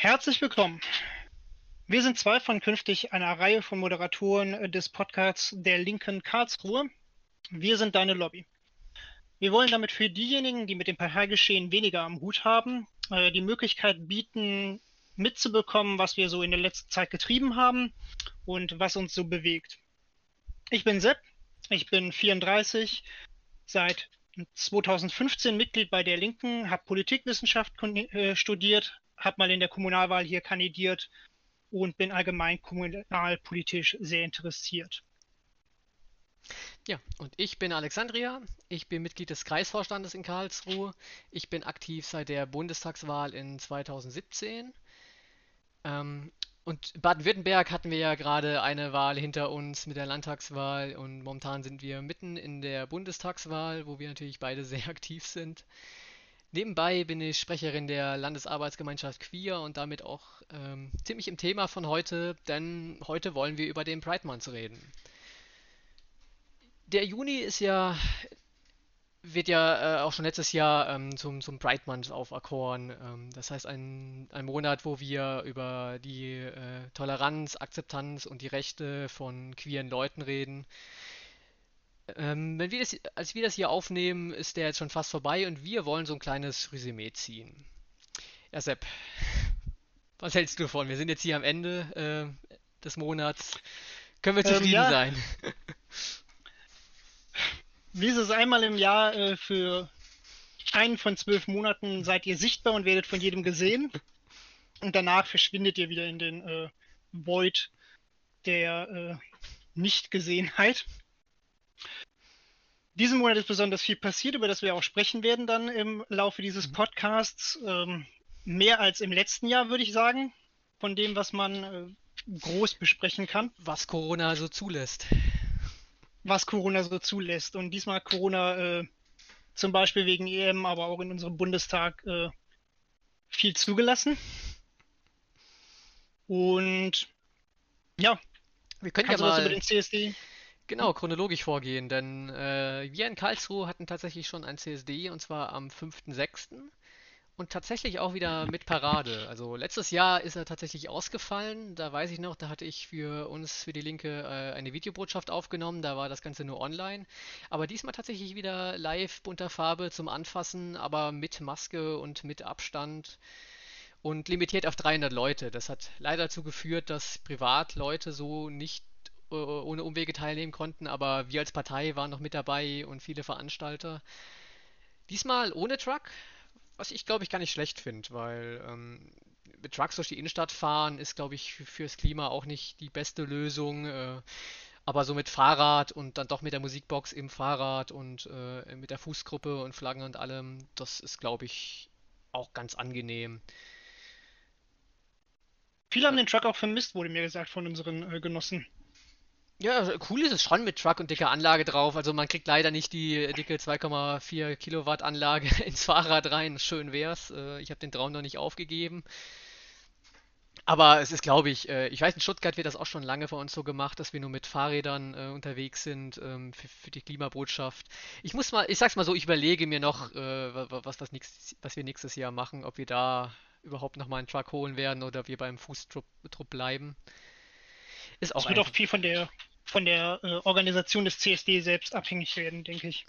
Herzlich willkommen. Wir sind zwei von künftig einer Reihe von Moderatoren äh, des Podcasts der Linken Karlsruhe. Wir sind deine Lobby. Wir wollen damit für diejenigen, die mit dem Parteigeschehen weniger am Hut haben, äh, die Möglichkeit bieten, mitzubekommen, was wir so in der letzten Zeit getrieben haben und was uns so bewegt. Ich bin Sepp, ich bin 34, seit 2015 Mitglied bei der Linken, habe Politikwissenschaft äh, studiert, habe mal in der Kommunalwahl hier kandidiert und bin allgemein kommunalpolitisch sehr interessiert. Ja, und ich bin Alexandria. Ich bin Mitglied des Kreisvorstandes in Karlsruhe. Ich bin aktiv seit der Bundestagswahl in 2017. Ähm, und Baden-Württemberg hatten wir ja gerade eine Wahl hinter uns mit der Landtagswahl und momentan sind wir mitten in der Bundestagswahl, wo wir natürlich beide sehr aktiv sind. Nebenbei bin ich Sprecherin der Landesarbeitsgemeinschaft Queer und damit auch ähm, ziemlich im Thema von heute, denn heute wollen wir über den Pride Month reden. Der Juni ist ja, wird ja äh, auch schon letztes Jahr ähm, zum, zum Pride Month auferkoren. Ähm, das heißt, ein, ein Monat, wo wir über die äh, Toleranz, Akzeptanz und die Rechte von queeren Leuten reden. Ähm, wenn wir das, als wir das hier aufnehmen, ist der jetzt schon fast vorbei und wir wollen so ein kleines Resümee ziehen. Ja, Sepp, was hältst du davon? Wir sind jetzt hier am Ende äh, des Monats. Können wir ähm, zufrieden ähm, ja. sein? Wie ist es einmal im Jahr äh, für einen von zwölf Monaten seid ihr sichtbar und werdet von jedem gesehen. Und danach verschwindet ihr wieder in den äh, Void der äh, Nichtgesehenheit. Diesen Monat ist besonders viel passiert, über das wir auch sprechen werden dann im Laufe dieses mhm. Podcasts. Ähm, mehr als im letzten Jahr, würde ich sagen, von dem, was man äh, groß besprechen kann. Was Corona so zulässt. Was Corona so zulässt. Und diesmal Corona äh, zum Beispiel wegen EM, aber auch in unserem Bundestag äh, viel zugelassen. Und ja, wir können ja mal über den CSD Genau, chronologisch vorgehen, denn äh, wir in Karlsruhe hatten tatsächlich schon ein CSD und zwar am 5.6. und tatsächlich auch wieder mit Parade. Also letztes Jahr ist er tatsächlich ausgefallen. Da weiß ich noch, da hatte ich für uns, für die Linke, äh, eine Videobotschaft aufgenommen. Da war das Ganze nur online. Aber diesmal tatsächlich wieder live bunter Farbe zum Anfassen, aber mit Maske und mit Abstand und limitiert auf 300 Leute. Das hat leider dazu geführt, dass Privatleute so nicht ohne Umwege teilnehmen konnten, aber wir als Partei waren noch mit dabei und viele Veranstalter. Diesmal ohne Truck, was ich glaube ich gar nicht schlecht finde, weil ähm, mit Trucks durch die Innenstadt fahren ist glaube ich fürs Klima auch nicht die beste Lösung. Äh, aber so mit Fahrrad und dann doch mit der Musikbox im Fahrrad und äh, mit der Fußgruppe und Flaggen und allem, das ist glaube ich auch ganz angenehm. Viele haben den Truck auch vermisst, wurde mir gesagt von unseren äh, Genossen. Ja, cool ist es schon mit Truck und dicker Anlage drauf. Also man kriegt leider nicht die dicke 2,4 Kilowatt Anlage ins Fahrrad rein. Schön wär's. Äh, ich habe den Traum noch nicht aufgegeben. Aber es ist, glaube ich, äh, ich weiß, in Stuttgart wird das auch schon lange bei uns so gemacht, dass wir nur mit Fahrrädern äh, unterwegs sind ähm, für, für, die Klimabotschaft. Ich muss mal, ich sag's mal so, ich überlege mir noch, äh, was, was, was wir nächstes Jahr machen, ob wir da überhaupt nochmal einen Truck holen werden oder wir beim Fußtrupp bleiben. Ist auch. Es wird auch viel von der von der äh, Organisation des CSD selbst abhängig werden, denke ich.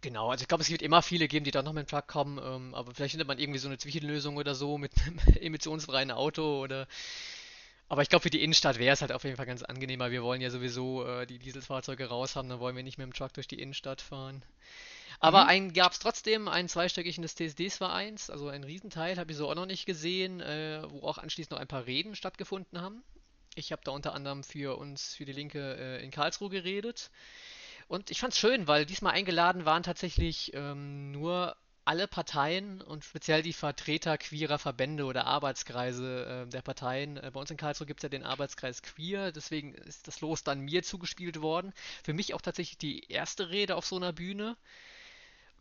Genau, also ich glaube, es wird immer viele geben, die da noch mit dem Truck kommen, ähm, aber vielleicht findet man irgendwie so eine Zwischenlösung oder so mit einem emissionsfreien Auto oder. Aber ich glaube, für die Innenstadt wäre es halt auf jeden Fall ganz angenehmer. Wir wollen ja sowieso äh, die Dieselfahrzeuge raus haben, dann wollen wir nicht mit dem Truck durch die Innenstadt fahren. Aber mhm. einen gab es trotzdem, einen zweistöckigen des TSD-Vereins, also ein Riesenteil, habe ich so auch noch nicht gesehen, äh, wo auch anschließend noch ein paar Reden stattgefunden haben. Ich habe da unter anderem für uns, für die Linke äh, in Karlsruhe geredet. Und ich fand es schön, weil diesmal eingeladen waren tatsächlich ähm, nur alle Parteien und speziell die Vertreter queerer Verbände oder Arbeitskreise äh, der Parteien. Äh, bei uns in Karlsruhe gibt es ja den Arbeitskreis Queer, deswegen ist das Los dann mir zugespielt worden. Für mich auch tatsächlich die erste Rede auf so einer Bühne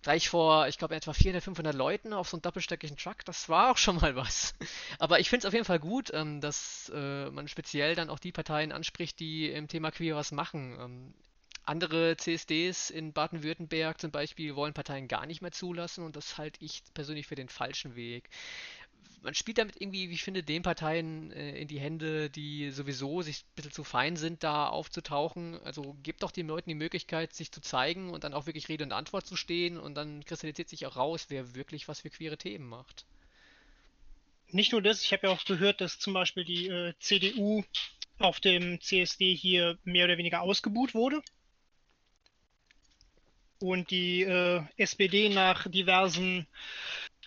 gleich vor, ich glaube, etwa 400, 500 Leuten auf so einem doppelstöckigen Truck. Das war auch schon mal was. Aber ich finde es auf jeden Fall gut, ähm, dass äh, man speziell dann auch die Parteien anspricht, die im Thema Queer was machen. Ähm, andere CSDs in Baden-Württemberg zum Beispiel wollen Parteien gar nicht mehr zulassen und das halte ich persönlich für den falschen Weg. Man spielt damit irgendwie, wie ich finde, den Parteien äh, in die Hände, die sowieso sich ein bisschen zu fein sind, da aufzutauchen. Also gebt doch den Leuten die Möglichkeit, sich zu zeigen und dann auch wirklich Rede und Antwort zu stehen und dann kristallisiert sich auch raus, wer wirklich was für queere Themen macht. Nicht nur das, ich habe ja auch gehört, dass zum Beispiel die äh, CDU auf dem CSD hier mehr oder weniger ausgebuht wurde und die äh, SPD nach diversen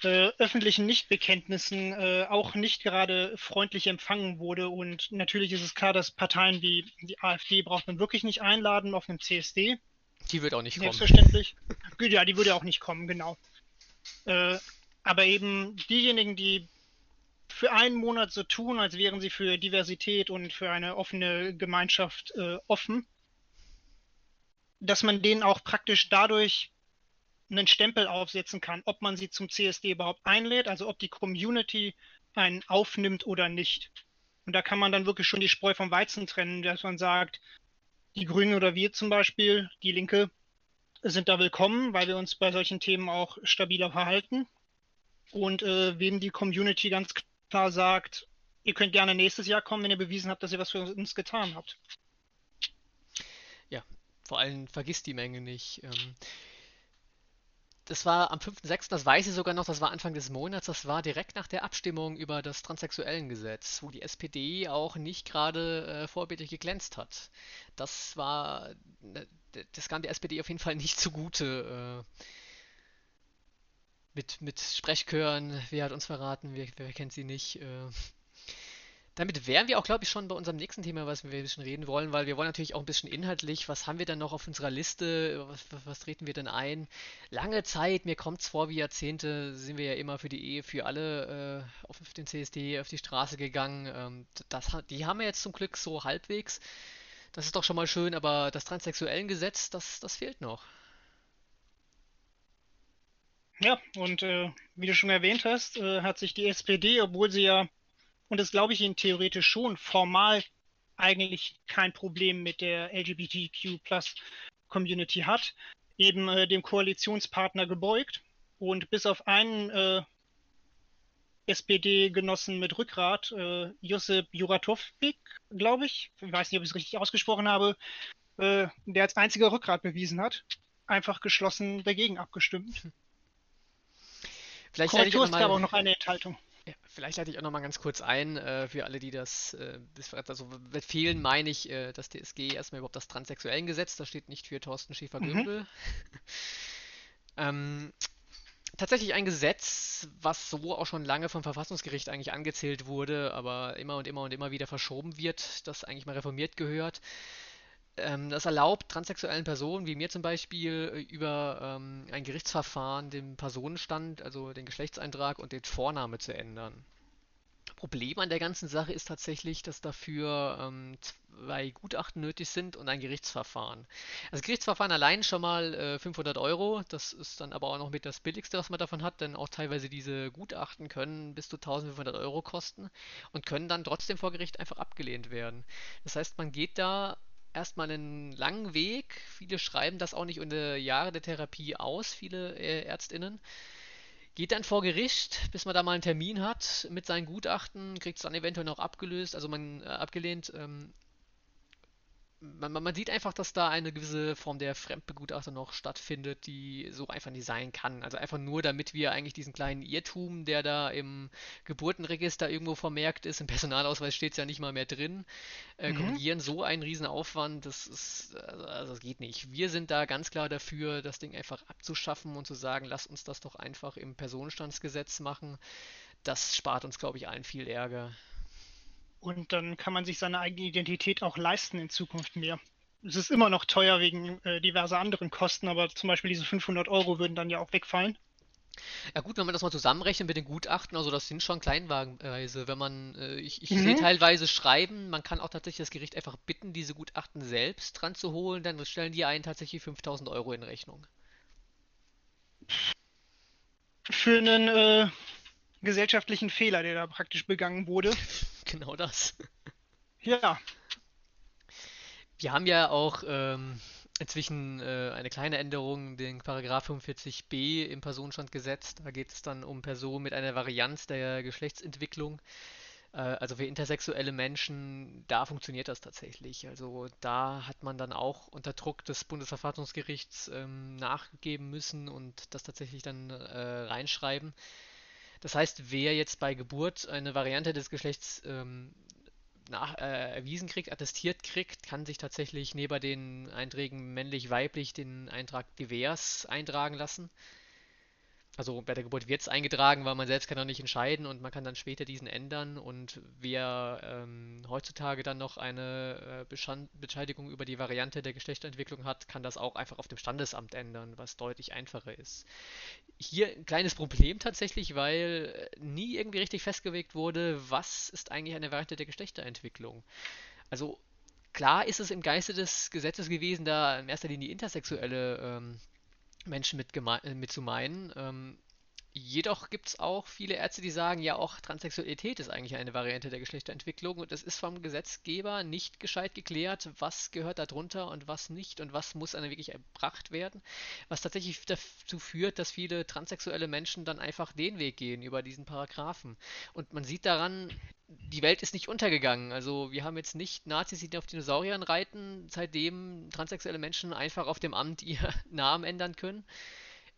äh, öffentlichen Nichtbekenntnissen äh, auch nicht gerade freundlich empfangen wurde. Und natürlich ist es klar, dass Parteien wie die AfD braucht man wirklich nicht einladen auf einem CSD. Die wird auch nicht Selbstverständlich. kommen. Selbstverständlich. ja, die würde auch nicht kommen, genau. Äh, aber eben diejenigen, die für einen Monat so tun, als wären sie für Diversität und für eine offene Gemeinschaft äh, offen, dass man denen auch praktisch dadurch einen Stempel aufsetzen kann, ob man sie zum CSD überhaupt einlädt, also ob die Community einen aufnimmt oder nicht. Und da kann man dann wirklich schon die Spreu vom Weizen trennen, dass man sagt, die Grünen oder wir zum Beispiel, die Linke, sind da willkommen, weil wir uns bei solchen Themen auch stabiler verhalten. Und äh, wem die Community ganz klar sagt, ihr könnt gerne nächstes Jahr kommen, wenn ihr bewiesen habt, dass ihr was für uns getan habt. Ja, vor allem vergisst die Menge nicht. Ähm, das war am 5.6., das weiß ich sogar noch, das war Anfang des Monats, das war direkt nach der Abstimmung über das Transsexuellengesetz, wo die SPD auch nicht gerade äh, vorbildlich geglänzt hat. Das war, ne, das kam der SPD auf jeden Fall nicht zugute. Äh, mit, mit Sprechchören, wer hat uns verraten, wer, wer kennt sie nicht. Äh, damit wären wir auch, glaube ich, schon bei unserem nächsten Thema, was wir ein bisschen reden wollen, weil wir wollen natürlich auch ein bisschen inhaltlich, was haben wir dann noch auf unserer Liste, was, was, was treten wir denn ein? Lange Zeit, mir kommt es vor wie Jahrzehnte, sind wir ja immer für die Ehe für alle äh, auf den CSD auf die Straße gegangen. Ähm, das, die haben wir jetzt zum Glück so halbwegs. Das ist doch schon mal schön, aber das transsexuellen Gesetz, das, das fehlt noch. Ja, und äh, wie du schon erwähnt hast, äh, hat sich die SPD, obwohl sie ja und das glaube ich Ihnen theoretisch schon, formal eigentlich kein Problem mit der LGBTQ Community hat, eben äh, dem Koalitionspartner gebeugt und bis auf einen äh, SPD-Genossen mit Rückgrat, äh, Josip Juratovik, glaube ich, ich weiß nicht, ob ich es richtig ausgesprochen habe, äh, der als einziger Rückgrat bewiesen hat, einfach geschlossen dagegen abgestimmt. Vielleicht Korrektur ist aber auch noch eine Enthaltung. Ja, vielleicht leite ich auch noch mal ganz kurz ein, äh, für alle, die das, äh, also mit fehlen meine ich äh, das TSG erstmal überhaupt das transsexuellen Gesetz, das steht nicht für Thorsten Schäfer-Gümbel. Mhm. ähm, tatsächlich ein Gesetz, was so auch schon lange vom Verfassungsgericht eigentlich angezählt wurde, aber immer und immer und immer wieder verschoben wird, das eigentlich mal reformiert gehört. Ähm, das erlaubt transsexuellen Personen, wie mir zum Beispiel, äh, über ähm, ein Gerichtsverfahren den Personenstand, also den Geschlechtseintrag und den Vorname zu ändern. Problem an der ganzen Sache ist tatsächlich, dass dafür ähm, zwei Gutachten nötig sind und ein Gerichtsverfahren. Also Gerichtsverfahren allein schon mal äh, 500 Euro, das ist dann aber auch noch mit das billigste, was man davon hat, denn auch teilweise diese Gutachten können bis zu 1500 Euro kosten und können dann trotzdem vor Gericht einfach abgelehnt werden. Das heißt, man geht da erstmal einen langen Weg. Viele schreiben das auch nicht unter Jahre der Therapie aus, viele äh, Ärztinnen. Geht dann vor Gericht, bis man da mal einen Termin hat mit seinen Gutachten, kriegt es dann eventuell noch abgelöst, also man äh, abgelehnt. Ähm, man, man, sieht einfach, dass da eine gewisse Form der Fremdbegutachtung noch stattfindet, die so einfach nicht sein kann. Also einfach nur, damit wir eigentlich diesen kleinen Irrtum, der da im Geburtenregister irgendwo vermerkt ist, im Personalausweis steht es ja nicht mal mehr drin, äh, mhm. korrigieren. So einen Riesenaufwand, das ist, also das geht nicht. Wir sind da ganz klar dafür, das Ding einfach abzuschaffen und zu sagen, lass uns das doch einfach im Personenstandsgesetz machen. Das spart uns, glaube ich, allen viel Ärger. Und dann kann man sich seine eigene Identität auch leisten in Zukunft mehr. Es ist immer noch teuer wegen äh, diverser anderen Kosten, aber zum Beispiel diese 500 Euro würden dann ja auch wegfallen. Ja gut, wenn man das mal zusammenrechnet mit den Gutachten, also das sind schon Kleinwagenpreise. Wenn man, äh, ich, ich mhm. sehe teilweise Schreiben, man kann auch tatsächlich das Gericht einfach bitten, diese Gutachten selbst dran zu holen, dann stellen die einen tatsächlich 5000 Euro in Rechnung. Für einen äh, gesellschaftlichen Fehler, der da praktisch begangen wurde. genau das. Ja. Wir haben ja auch ähm, inzwischen äh, eine kleine Änderung, den Paragraph 45b im Personenstandgesetz. Da geht es dann um Personen mit einer Varianz der Geschlechtsentwicklung. Äh, also für intersexuelle Menschen, da funktioniert das tatsächlich. Also da hat man dann auch unter Druck des Bundesverfassungsgerichts ähm, nachgeben müssen und das tatsächlich dann äh, reinschreiben. Das heißt, wer jetzt bei Geburt eine Variante des Geschlechts ähm, nach, äh, erwiesen kriegt, attestiert kriegt, kann sich tatsächlich neben den Einträgen männlich-weiblich den Eintrag divers eintragen lassen. Also bei der Geburt wird es eingetragen, weil man selbst kann noch nicht entscheiden und man kann dann später diesen ändern. Und wer ähm, heutzutage dann noch eine äh, Bescheidigung über die Variante der Geschlechterentwicklung hat, kann das auch einfach auf dem Standesamt ändern, was deutlich einfacher ist. Hier ein kleines Problem tatsächlich, weil nie irgendwie richtig festgelegt wurde, was ist eigentlich eine Variante der Geschlechterentwicklung. Also klar ist es im Geiste des Gesetzes gewesen, da in erster Linie intersexuelle ähm, Menschen mit, äh, mit zu meinen. Ähm, jedoch gibt es auch viele Ärzte, die sagen, ja, auch Transsexualität ist eigentlich eine Variante der Geschlechterentwicklung und es ist vom Gesetzgeber nicht gescheit geklärt, was gehört darunter und was nicht und was muss dann wirklich erbracht werden, was tatsächlich dazu führt, dass viele transsexuelle Menschen dann einfach den Weg gehen über diesen Paragraphen. Und man sieht daran, die Welt ist nicht untergegangen. Also wir haben jetzt nicht Nazis, die auf Dinosauriern reiten, seitdem transsexuelle Menschen einfach auf dem Amt ihr Namen ändern können.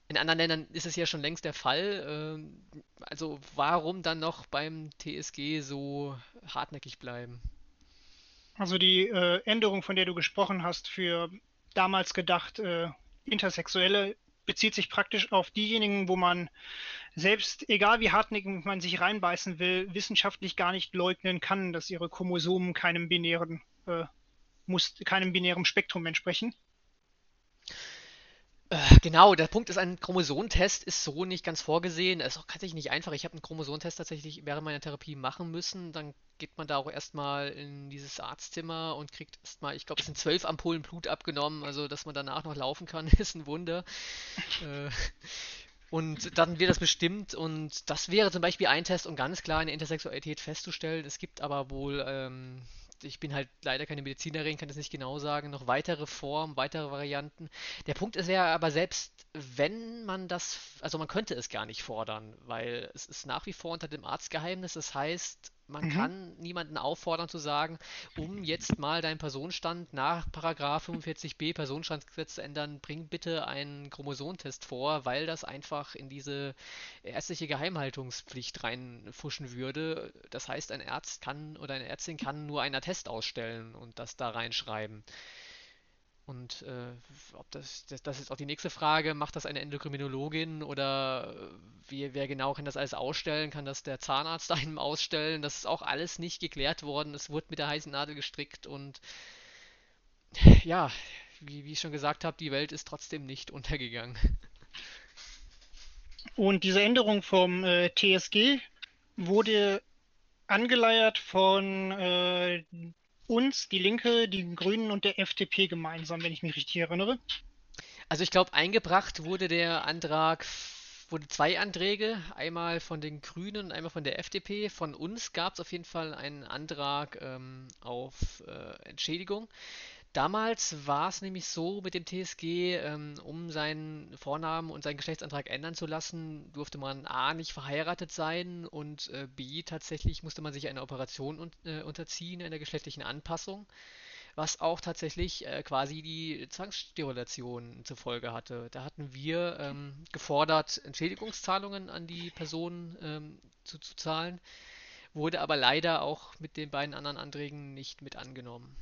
In anderen Ländern ist es ja schon längst der Fall. Ähm, also warum dann noch beim TSG so hartnäckig bleiben? Also die äh, Änderung, von der du gesprochen hast, für damals gedacht äh, Intersexuelle, bezieht sich praktisch auf diejenigen, wo man selbst, egal wie hartnäckig man sich reinbeißen will, wissenschaftlich gar nicht leugnen kann, dass ihre Chromosomen keinem binären, äh, muss, keinem binären Spektrum entsprechen. Äh, genau, der Punkt ist, ein Chromosomtest ist so nicht ganz vorgesehen. Es ist auch tatsächlich nicht einfach. Ich habe einen Chromosomtest tatsächlich während meiner Therapie machen müssen. Dann geht man da auch erstmal in dieses Arztzimmer und kriegt erstmal, ich glaube, es sind zwölf Ampullen Blut abgenommen. Also, dass man danach noch laufen kann, ist ein Wunder. Äh, und dann wird das bestimmt und das wäre zum Beispiel ein Test, um ganz klar eine Intersexualität festzustellen. Es gibt aber wohl ähm, ich bin halt leider keine Medizinerin, kann das nicht genau sagen, noch weitere Formen, weitere Varianten. Der Punkt ist ja aber selbst, wenn man das, also man könnte es gar nicht fordern, weil es ist nach wie vor unter dem Arztgeheimnis. Das heißt, man mhm. kann niemanden auffordern zu sagen, um jetzt mal deinen Personenstand nach Paragraph 45b Personenstandsgesetz zu ändern, bring bitte einen Chromosontest vor, weil das einfach in diese ärztliche Geheimhaltungspflicht reinfuschen würde. Das heißt, ein Arzt kann oder eine Ärztin kann nur einen Attest ausstellen und das da reinschreiben. Und äh, ob das, das, das ist auch die nächste Frage, macht das eine Endokrinologin oder wie, wer genau kann das alles ausstellen? Kann das der Zahnarzt einem ausstellen? Das ist auch alles nicht geklärt worden. Es wurde mit der heißen Nadel gestrickt und ja, wie, wie ich schon gesagt habe, die Welt ist trotzdem nicht untergegangen. Und diese Änderung vom äh, TSG wurde angeleiert von äh, uns, die Linke, die Grünen und der FDP gemeinsam, wenn ich mich richtig erinnere. Also ich glaube, eingebracht wurde der Antrag, wurde zwei Anträge, einmal von den Grünen und einmal von der FDP. Von uns gab es auf jeden Fall einen Antrag ähm, auf äh, Entschädigung. Damals war es nämlich so mit dem TSG, ähm, um seinen Vornamen und seinen Geschlechtsantrag ändern zu lassen, durfte man A nicht verheiratet sein und äh, B tatsächlich musste man sich einer Operation un äh, unterziehen, einer geschlechtlichen Anpassung, was auch tatsächlich äh, quasi die Zwangssterilation zur Folge hatte. Da hatten wir ähm, gefordert, Entschädigungszahlungen an die Person ähm, zu, zu zahlen, wurde aber leider auch mit den beiden anderen Anträgen nicht mit angenommen.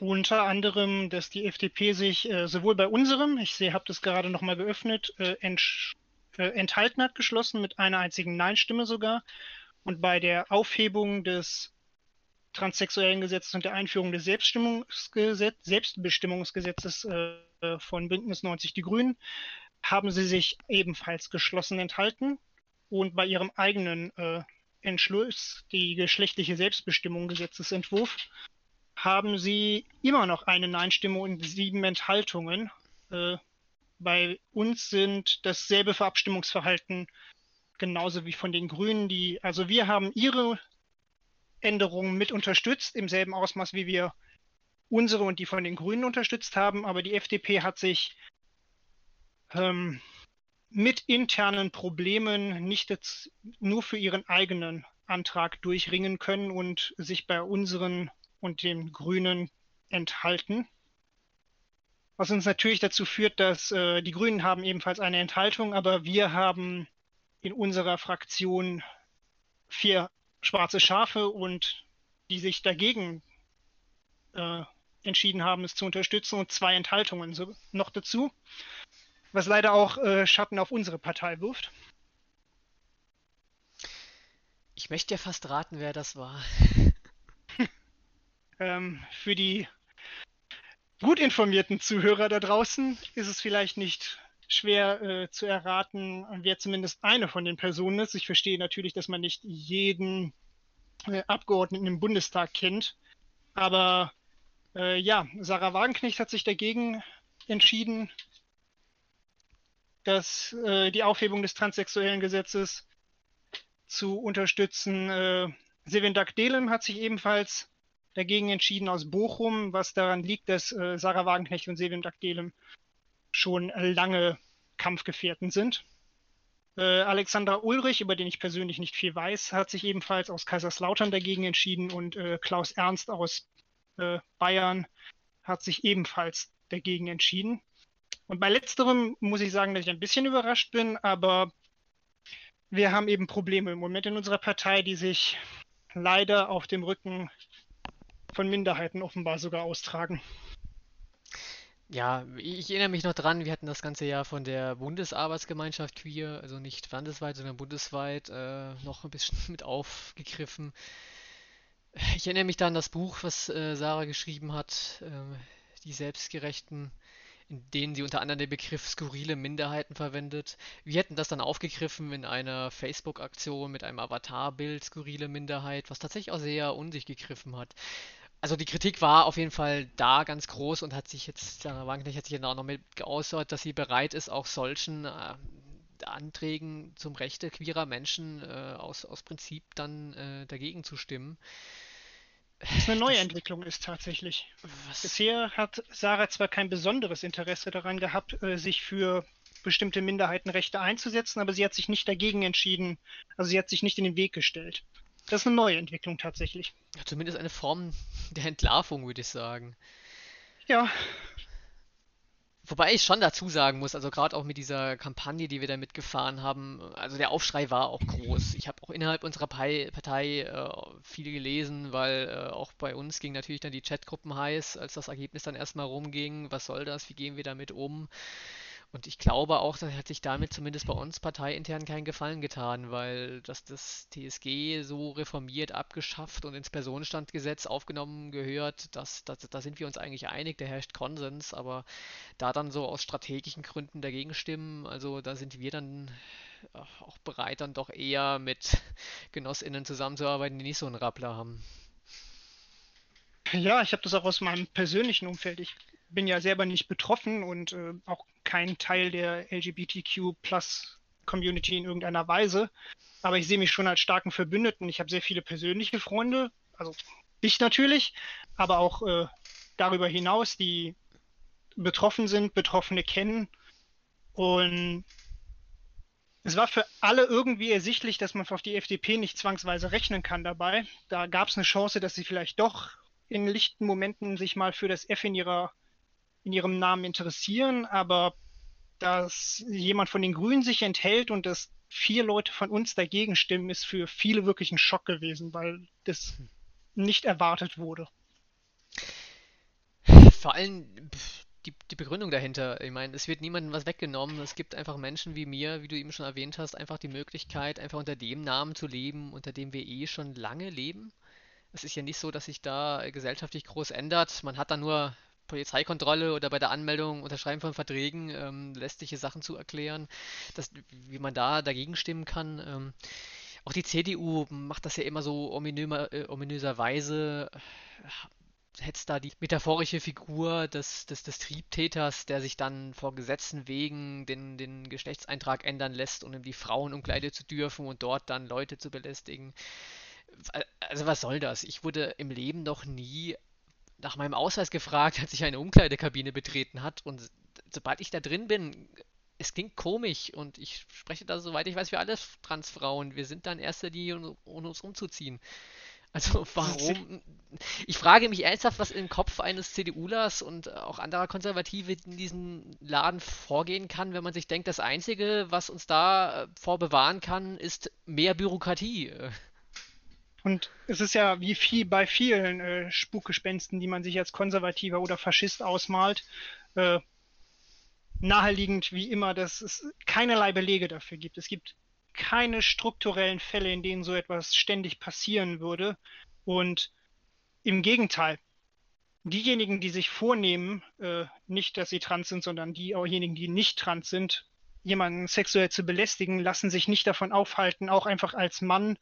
Unter anderem, dass die FDP sich äh, sowohl bei unserem, ich sehe, habe das gerade nochmal geöffnet, äh, äh, enthalten hat, geschlossen, mit einer einzigen Nein-Stimme sogar. Und bei der Aufhebung des transsexuellen Gesetzes und der Einführung des Selbstbestimmungsgesetz Selbstbestimmungsgesetzes äh, von Bündnis 90 Die Grünen haben sie sich ebenfalls geschlossen enthalten. Und bei ihrem eigenen äh, Entschluss, die geschlechtliche Selbstbestimmung Gesetzesentwurf, haben sie immer noch eine Nein-Stimme und sieben Enthaltungen. Äh, bei uns sind dasselbe für Abstimmungsverhalten genauso wie von den Grünen, die, also wir haben ihre Änderungen mit unterstützt im selben Ausmaß, wie wir unsere und die von den Grünen unterstützt haben, aber die FDP hat sich ähm, mit internen Problemen nicht nur für ihren eigenen Antrag durchringen können und sich bei unseren und den Grünen enthalten. Was uns natürlich dazu führt, dass äh, die Grünen haben ebenfalls eine Enthaltung, aber wir haben in unserer Fraktion vier schwarze Schafe und die sich dagegen äh, entschieden haben, es zu unterstützen und zwei Enthaltungen so, noch dazu, was leider auch äh, Schatten auf unsere Partei wirft. Ich möchte ja fast raten, wer das war. Ähm, für die gut informierten Zuhörer da draußen ist es vielleicht nicht schwer äh, zu erraten, wer zumindest eine von den Personen ist. Ich verstehe natürlich, dass man nicht jeden äh, Abgeordneten im Bundestag kennt. Aber äh, ja, Sarah Wagenknecht hat sich dagegen entschieden, dass äh, die Aufhebung des transsexuellen Gesetzes zu unterstützen. Äh, Sevin Delem hat sich ebenfalls dagegen entschieden aus Bochum, was daran liegt, dass äh, Sarah Wagenknecht und Sevin Delem schon lange Kampfgefährten sind. Äh, Alexander Ulrich, über den ich persönlich nicht viel weiß, hat sich ebenfalls aus Kaiserslautern dagegen entschieden und äh, Klaus Ernst aus äh, Bayern hat sich ebenfalls dagegen entschieden. Und bei letzterem muss ich sagen, dass ich ein bisschen überrascht bin, aber wir haben eben Probleme im Moment in unserer Partei, die sich leider auf dem Rücken von Minderheiten offenbar sogar austragen. Ja, ich erinnere mich noch dran, wir hatten das ganze Jahr von der Bundesarbeitsgemeinschaft Queer, also nicht landesweit, sondern bundesweit, äh, noch ein bisschen mit aufgegriffen. Ich erinnere mich da an das Buch, was äh, Sarah geschrieben hat, äh, die Selbstgerechten in denen sie unter anderem den Begriff skurrile Minderheiten verwendet. Wir hätten das dann aufgegriffen in einer Facebook-Aktion mit einem Avatarbild skurrile Minderheit, was tatsächlich auch sehr unsicht gegriffen hat. Also die Kritik war auf jeden Fall da ganz groß und hat sich jetzt, Sarah Wagenknecht hat sich dann auch noch mit geäußert, dass sie bereit ist, auch solchen äh, Anträgen zum Rechte queerer Menschen äh, aus, aus Prinzip dann äh, dagegen zu stimmen. Was eine neue Entwicklung ist tatsächlich. Was? Bisher hat Sarah zwar kein besonderes Interesse daran gehabt, äh, sich für bestimmte Minderheitenrechte einzusetzen, aber sie hat sich nicht dagegen entschieden, also sie hat sich nicht in den Weg gestellt. Das ist eine neue Entwicklung tatsächlich. Ja, zumindest eine Form der Entlarvung, würde ich sagen. Ja, Wobei ich schon dazu sagen muss, also gerade auch mit dieser Kampagne, die wir da mitgefahren haben, also der Aufschrei war auch groß. Ich habe auch innerhalb unserer Partei, äh, viel gelesen, weil äh, auch bei uns ging natürlich dann die Chatgruppen heiß, als das Ergebnis dann erstmal rumging. Was soll das? Wie gehen wir damit um? Und ich glaube auch, das hat sich damit zumindest bei uns parteiintern keinen Gefallen getan, weil dass das TSG so reformiert, abgeschafft und ins Personenstandgesetz aufgenommen gehört, das, das, da sind wir uns eigentlich einig, da herrscht Konsens, aber da dann so aus strategischen Gründen dagegen stimmen, also da sind wir dann auch bereit, dann doch eher mit GenossInnen zusammenzuarbeiten, die nicht so einen Rappler haben. Ja, ich habe das auch aus meinem persönlichen Umfeld. Ich bin ja selber nicht betroffen und äh, auch kein Teil der LGBTQ Community in irgendeiner Weise. Aber ich sehe mich schon als starken Verbündeten. Ich habe sehr viele persönliche Freunde, also ich natürlich, aber auch äh, darüber hinaus, die betroffen sind, Betroffene kennen. Und es war für alle irgendwie ersichtlich, dass man auf die FDP nicht zwangsweise rechnen kann dabei. Da gab es eine Chance, dass sie vielleicht doch in lichten Momenten sich mal für das F in ihrer in ihrem Namen interessieren, aber dass jemand von den Grünen sich enthält und dass vier Leute von uns dagegen stimmen, ist für viele wirklich ein Schock gewesen, weil das nicht erwartet wurde. Vor allem die, die Begründung dahinter. Ich meine, es wird niemandem was weggenommen. Es gibt einfach Menschen wie mir, wie du eben schon erwähnt hast, einfach die Möglichkeit, einfach unter dem Namen zu leben, unter dem wir eh schon lange leben. Es ist ja nicht so, dass sich da gesellschaftlich groß ändert. Man hat da nur Polizeikontrolle oder bei der Anmeldung, Unterschreiben von Verträgen, ähm, lästige Sachen zu erklären, dass, wie man da dagegen stimmen kann. Ähm, auch die CDU macht das ja immer so ominö äh, ominöserweise, äh, hetzt da die metaphorische Figur des, des, des Triebtäters, der sich dann vor Gesetzen wegen den, den Geschlechtseintrag ändern lässt, um die Frauenumkleide zu dürfen und dort dann Leute zu belästigen. Also was soll das? Ich wurde im Leben noch nie nach meinem Ausweis gefragt, als ich eine Umkleidekabine betreten hat. Und sobald ich da drin bin, es klingt komisch und ich spreche da, soweit ich weiß, für alle Transfrauen. Wir sind da in erster Linie, um uns umzuziehen. Also warum? Ich frage mich ernsthaft, was im Kopf eines CDUlers und auch anderer Konservative in diesem Laden vorgehen kann, wenn man sich denkt, das Einzige, was uns da äh, vorbewahren kann, ist mehr Bürokratie. Und es ist ja wie viel bei vielen äh, Spukgespensten, die man sich als Konservativer oder Faschist ausmalt, äh, naheliegend wie immer, dass es keinerlei Belege dafür gibt. Es gibt keine strukturellen Fälle, in denen so etwas ständig passieren würde. Und im Gegenteil, diejenigen, die sich vornehmen, äh, nicht, dass sie trans sind, sondern diejenigen, die nicht trans sind, jemanden sexuell zu belästigen, lassen sich nicht davon aufhalten, auch einfach als Mann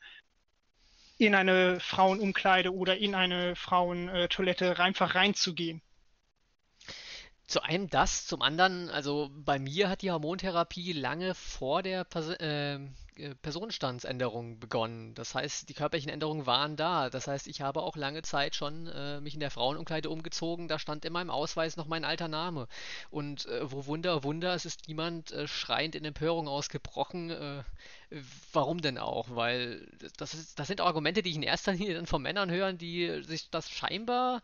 in eine Frauenumkleide oder in eine Frauentoilette einfach reinzugehen. Zu einem das, zum anderen, also bei mir hat die Hormontherapie lange vor der Pers äh, äh, Personenstandsänderung begonnen. Das heißt, die körperlichen Änderungen waren da. Das heißt, ich habe auch lange Zeit schon äh, mich in der Frauenumkleide umgezogen. Da stand in meinem Ausweis noch mein alter Name. Und äh, wo Wunder, Wunder, es ist niemand äh, schreiend in Empörung ausgebrochen. Äh, warum denn auch? Weil das, ist, das sind Argumente, die ich in erster Linie dann von Männern höre, die sich das scheinbar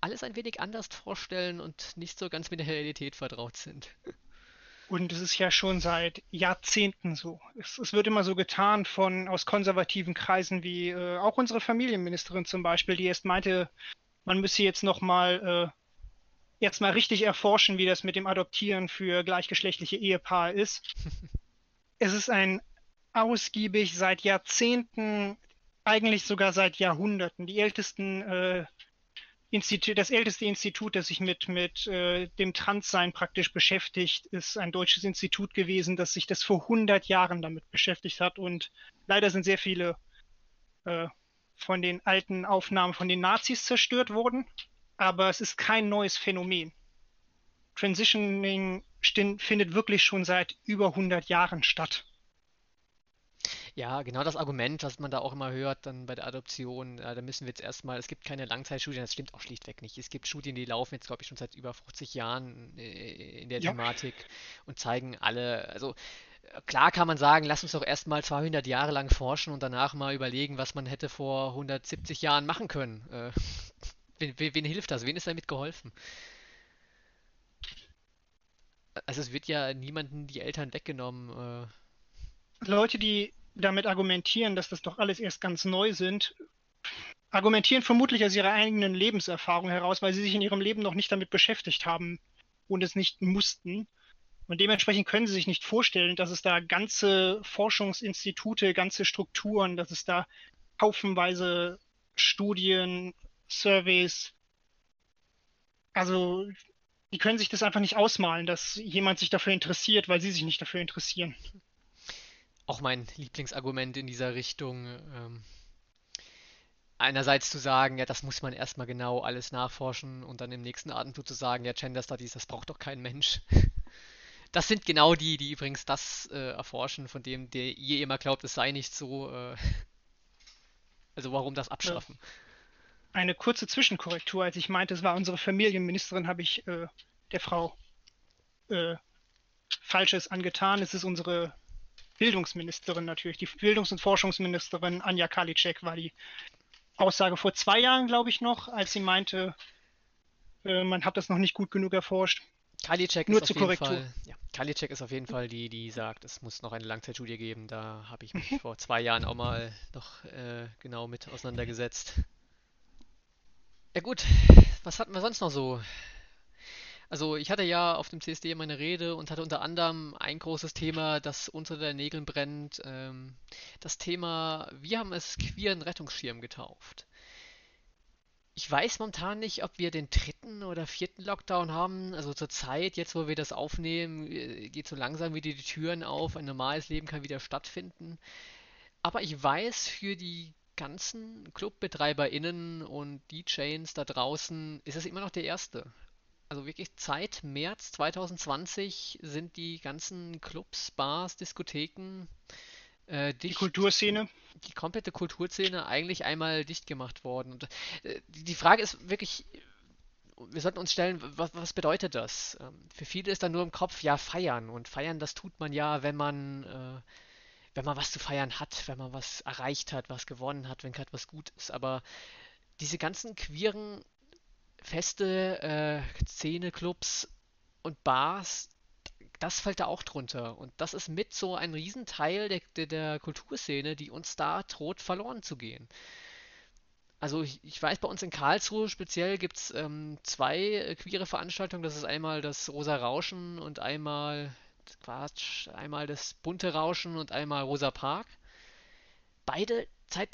alles ein wenig anders vorstellen und nicht so ganz mit der Realität vertraut sind. Und es ist ja schon seit Jahrzehnten so. Es, es wird immer so getan von aus konservativen Kreisen wie äh, auch unsere Familienministerin zum Beispiel, die erst meinte, man müsse jetzt noch mal äh, jetzt mal richtig erforschen, wie das mit dem Adoptieren für gleichgeschlechtliche Ehepaare ist. es ist ein ausgiebig seit Jahrzehnten, eigentlich sogar seit Jahrhunderten. Die ältesten äh, Institut, das älteste Institut, das sich mit, mit äh, dem Transsein praktisch beschäftigt, ist ein deutsches Institut gewesen, das sich das vor 100 Jahren damit beschäftigt hat. Und leider sind sehr viele äh, von den alten Aufnahmen von den Nazis zerstört worden. Aber es ist kein neues Phänomen. Transitioning findet wirklich schon seit über 100 Jahren statt. Ja, genau das Argument, was man da auch immer hört, dann bei der Adoption, äh, da müssen wir jetzt erstmal, es gibt keine Langzeitstudien, das stimmt auch schlichtweg nicht. Es gibt Studien, die laufen jetzt, glaube ich, schon seit über 50 Jahren äh, in der ja. Thematik und zeigen alle, also äh, klar kann man sagen, lass uns doch erstmal 200 Jahre lang forschen und danach mal überlegen, was man hätte vor 170 Jahren machen können. Äh, wen, wen, hilft das? Wen ist damit geholfen? Also es wird ja niemanden die Eltern weggenommen. Äh. Leute, die damit argumentieren, dass das doch alles erst ganz neu sind, argumentieren vermutlich aus ihrer eigenen Lebenserfahrung heraus, weil sie sich in ihrem Leben noch nicht damit beschäftigt haben und es nicht mussten. Und dementsprechend können sie sich nicht vorstellen, dass es da ganze Forschungsinstitute, ganze Strukturen, dass es da haufenweise Studien, Surveys, also die können sich das einfach nicht ausmalen, dass jemand sich dafür interessiert, weil sie sich nicht dafür interessieren auch mein Lieblingsargument in dieser Richtung. Ähm, einerseits zu sagen, ja, das muss man erstmal genau alles nachforschen und dann im nächsten Atemzug zu sagen, ja, Gender Studies, das braucht doch kein Mensch. Das sind genau die, die übrigens das äh, erforschen, von dem der ihr immer glaubt, es sei nicht so. Äh, also warum das abschaffen? Eine kurze Zwischenkorrektur, als ich meinte, es war unsere Familienministerin, habe ich äh, der Frau äh, Falsches angetan. Es ist unsere Bildungsministerin natürlich, die Bildungs- und Forschungsministerin Anja Karliczek war die Aussage vor zwei Jahren, glaube ich, noch, als sie meinte, äh, man hat das noch nicht gut genug erforscht. Karliczek Nur ist, auf jeden Fall, ja, Karliczek ist auf jeden Fall die, die sagt, es muss noch eine Langzeitstudie geben. Da habe ich mich vor zwei Jahren auch mal noch äh, genau mit auseinandergesetzt. Ja gut, was hatten wir sonst noch so? Also ich hatte ja auf dem CSD meine Rede und hatte unter anderem ein großes Thema, das unter den Nägeln brennt. Ähm, das Thema, wir haben es queeren Rettungsschirm getauft. Ich weiß momentan nicht, ob wir den dritten oder vierten Lockdown haben. Also zur Zeit, jetzt wo wir das aufnehmen, äh, geht so langsam wieder die Türen auf. Ein normales Leben kann wieder stattfinden. Aber ich weiß, für die ganzen ClubbetreiberInnen und DJs da draußen ist es immer noch der erste also wirklich seit März 2020 sind die ganzen Clubs, Bars, Diskotheken äh, dicht, die Kulturszene? Die komplette Kulturszene eigentlich einmal dicht gemacht worden. Und, äh, die Frage ist wirklich, wir sollten uns stellen, was, was bedeutet das? Ähm, für viele ist dann nur im Kopf, ja, feiern. Und feiern, das tut man ja, wenn man, äh, wenn man was zu feiern hat, wenn man was erreicht hat, was gewonnen hat, wenn gerade was gut ist. Aber diese ganzen queeren Feste, äh, Szeneclubs und Bars, das fällt da auch drunter. Und das ist mit so ein Riesenteil der, der, der Kulturszene, die uns da droht verloren zu gehen. Also ich, ich weiß, bei uns in Karlsruhe speziell gibt es ähm, zwei queere Veranstaltungen. Das ist einmal das Rosa Rauschen und einmal, Quatsch, einmal das bunte Rauschen und einmal Rosa Park. Beide seit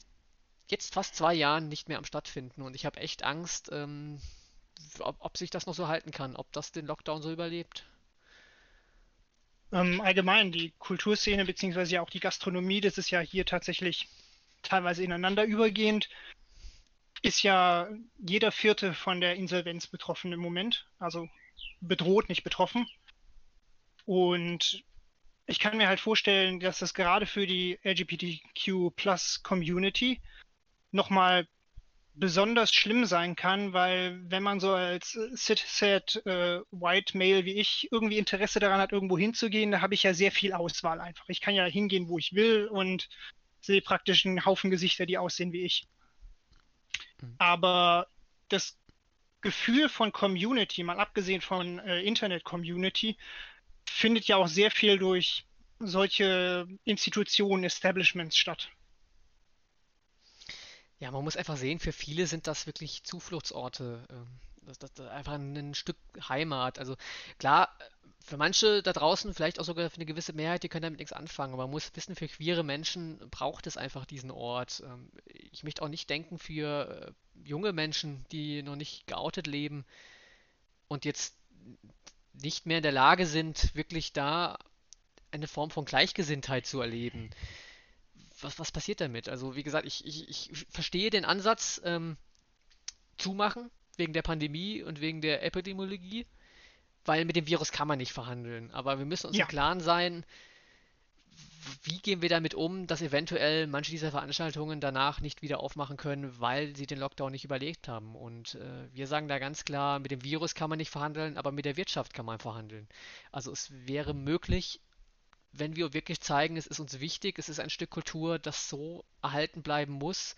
jetzt fast zwei Jahren nicht mehr am stattfinden und ich habe echt Angst, ähm, ob, ob sich das noch so halten kann, ob das den Lockdown so überlebt. Ähm, allgemein, die Kulturszene beziehungsweise ja auch die Gastronomie, das ist ja hier tatsächlich teilweise ineinander übergehend, ist ja jeder Vierte von der Insolvenz betroffen im Moment. Also bedroht, nicht betroffen. Und ich kann mir halt vorstellen, dass das gerade für die LGBTQ Plus Community nochmal besonders schlimm sein kann, weil wenn man so als Sit-Set äh, White Male wie ich irgendwie Interesse daran hat, irgendwo hinzugehen, da habe ich ja sehr viel Auswahl einfach. Ich kann ja hingehen, wo ich will und sehe praktisch einen Haufen Gesichter, die aussehen wie ich. Mhm. Aber das Gefühl von Community, mal abgesehen von äh, Internet-Community, findet ja auch sehr viel durch solche Institutionen, Establishments statt. Ja, man muss einfach sehen, für viele sind das wirklich Zufluchtsorte. Ähm, das, das, das einfach ein Stück Heimat. Also klar, für manche da draußen, vielleicht auch sogar für eine gewisse Mehrheit, die können damit nichts anfangen. Aber man muss wissen, für queere Menschen braucht es einfach diesen Ort. Ähm, ich möchte auch nicht denken für äh, junge Menschen, die noch nicht geoutet leben und jetzt nicht mehr in der Lage sind, wirklich da eine Form von Gleichgesinntheit zu erleben was, was passiert damit? Also, wie gesagt, ich, ich, ich verstehe den Ansatz, ähm, zumachen, wegen der Pandemie und wegen der Epidemiologie, weil mit dem Virus kann man nicht verhandeln. Aber wir müssen uns ja. im Klaren sein, wie gehen wir damit um, dass eventuell manche dieser Veranstaltungen danach nicht wieder aufmachen können, weil sie den Lockdown nicht überlegt haben. Und äh, wir sagen da ganz klar, mit dem Virus kann man nicht verhandeln, aber mit der Wirtschaft kann man verhandeln. Also es wäre möglich, wenn wir wirklich zeigen, es ist uns wichtig, es ist ein Stück Kultur, das so erhalten bleiben muss,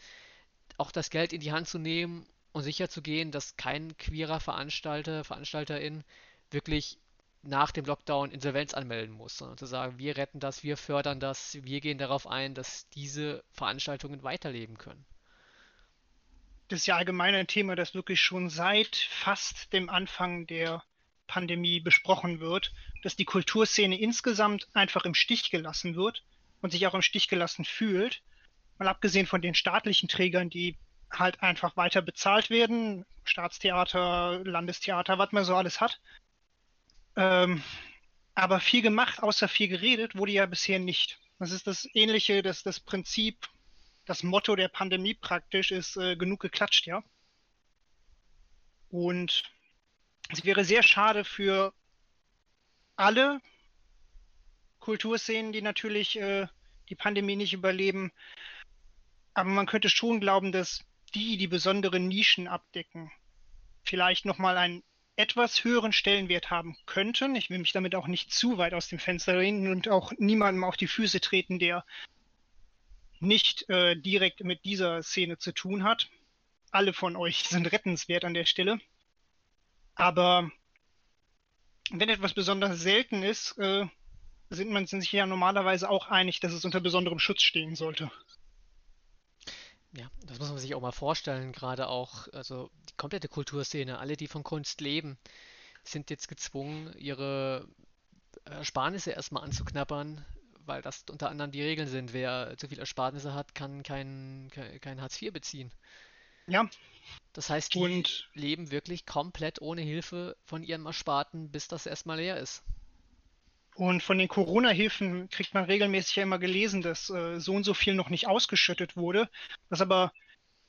auch das Geld in die Hand zu nehmen und sicher zu gehen, dass kein queerer Veranstalter, Veranstalterin wirklich nach dem Lockdown Insolvenz anmelden muss, sondern zu sagen, wir retten das, wir fördern das, wir gehen darauf ein, dass diese Veranstaltungen weiterleben können. Das ist ja allgemein ein Thema, das wirklich schon seit fast dem Anfang der Pandemie besprochen wird, dass die Kulturszene insgesamt einfach im Stich gelassen wird und sich auch im Stich gelassen fühlt. Mal abgesehen von den staatlichen Trägern, die halt einfach weiter bezahlt werden, Staatstheater, Landestheater, was man so alles hat. Ähm, aber viel gemacht, außer viel geredet, wurde ja bisher nicht. Das ist das Ähnliche, dass das Prinzip, das Motto der Pandemie praktisch ist, äh, genug geklatscht, ja. Und es wäre sehr schade für alle Kulturszenen, die natürlich äh, die Pandemie nicht überleben. Aber man könnte schon glauben, dass die, die besondere Nischen abdecken, vielleicht nochmal einen etwas höheren Stellenwert haben könnten. Ich will mich damit auch nicht zu weit aus dem Fenster reden und auch niemandem auf die Füße treten, der nicht äh, direkt mit dieser Szene zu tun hat. Alle von euch sind rettenswert an der Stelle. Aber wenn etwas besonders selten ist, äh, sind man sich ja normalerweise auch einig, dass es unter besonderem Schutz stehen sollte. Ja, das muss man sich auch mal vorstellen, gerade auch, also die komplette Kulturszene, alle, die von Kunst leben, sind jetzt gezwungen, ihre Ersparnisse erstmal anzuknabbern, weil das unter anderem die Regeln sind. Wer zu viel Ersparnisse hat, kann kein, kein Hartz IV beziehen. Ja. Das heißt, die und leben wirklich komplett ohne Hilfe von ihrem Ersparten, bis das erstmal leer ist. Und von den Corona-Hilfen kriegt man regelmäßig ja immer gelesen, dass äh, so und so viel noch nicht ausgeschüttet wurde. Was aber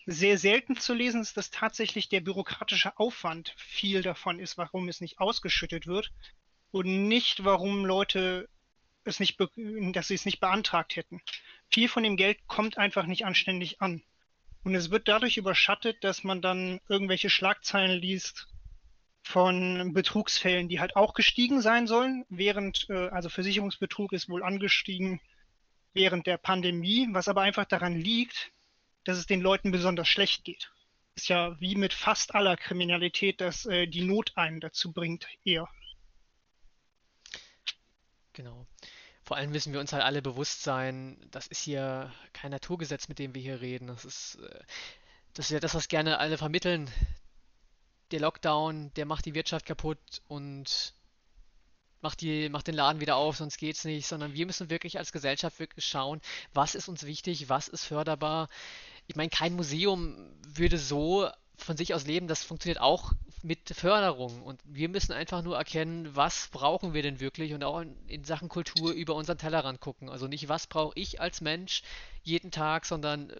sehr selten zu lesen ist, dass tatsächlich der bürokratische Aufwand viel davon ist, warum es nicht ausgeschüttet wird und nicht, warum Leute es nicht, dass sie es nicht beantragt hätten. Viel von dem Geld kommt einfach nicht anständig an. Und es wird dadurch überschattet, dass man dann irgendwelche Schlagzeilen liest, von Betrugsfällen, die halt auch gestiegen sein sollen, während, äh, also Versicherungsbetrug ist wohl angestiegen während der Pandemie, was aber einfach daran liegt, dass es den Leuten besonders schlecht geht. Ist ja wie mit fast aller Kriminalität, dass äh, die Not einen dazu bringt, eher. Genau. Vor allem müssen wir uns halt alle bewusst sein, das ist hier kein Naturgesetz, mit dem wir hier reden. Das ist, äh, das ist ja das, was gerne alle vermitteln. Der Lockdown, der macht die Wirtschaft kaputt und macht, die, macht den Laden wieder auf, sonst geht's nicht, sondern wir müssen wirklich als Gesellschaft wirklich schauen, was ist uns wichtig, was ist förderbar. Ich meine, kein Museum würde so von sich aus leben, das funktioniert auch mit Förderung. Und wir müssen einfach nur erkennen, was brauchen wir denn wirklich und auch in, Sachen Kultur über unseren Tellerrand gucken. Also nicht, was brauche ich als Mensch jeden Tag, sondern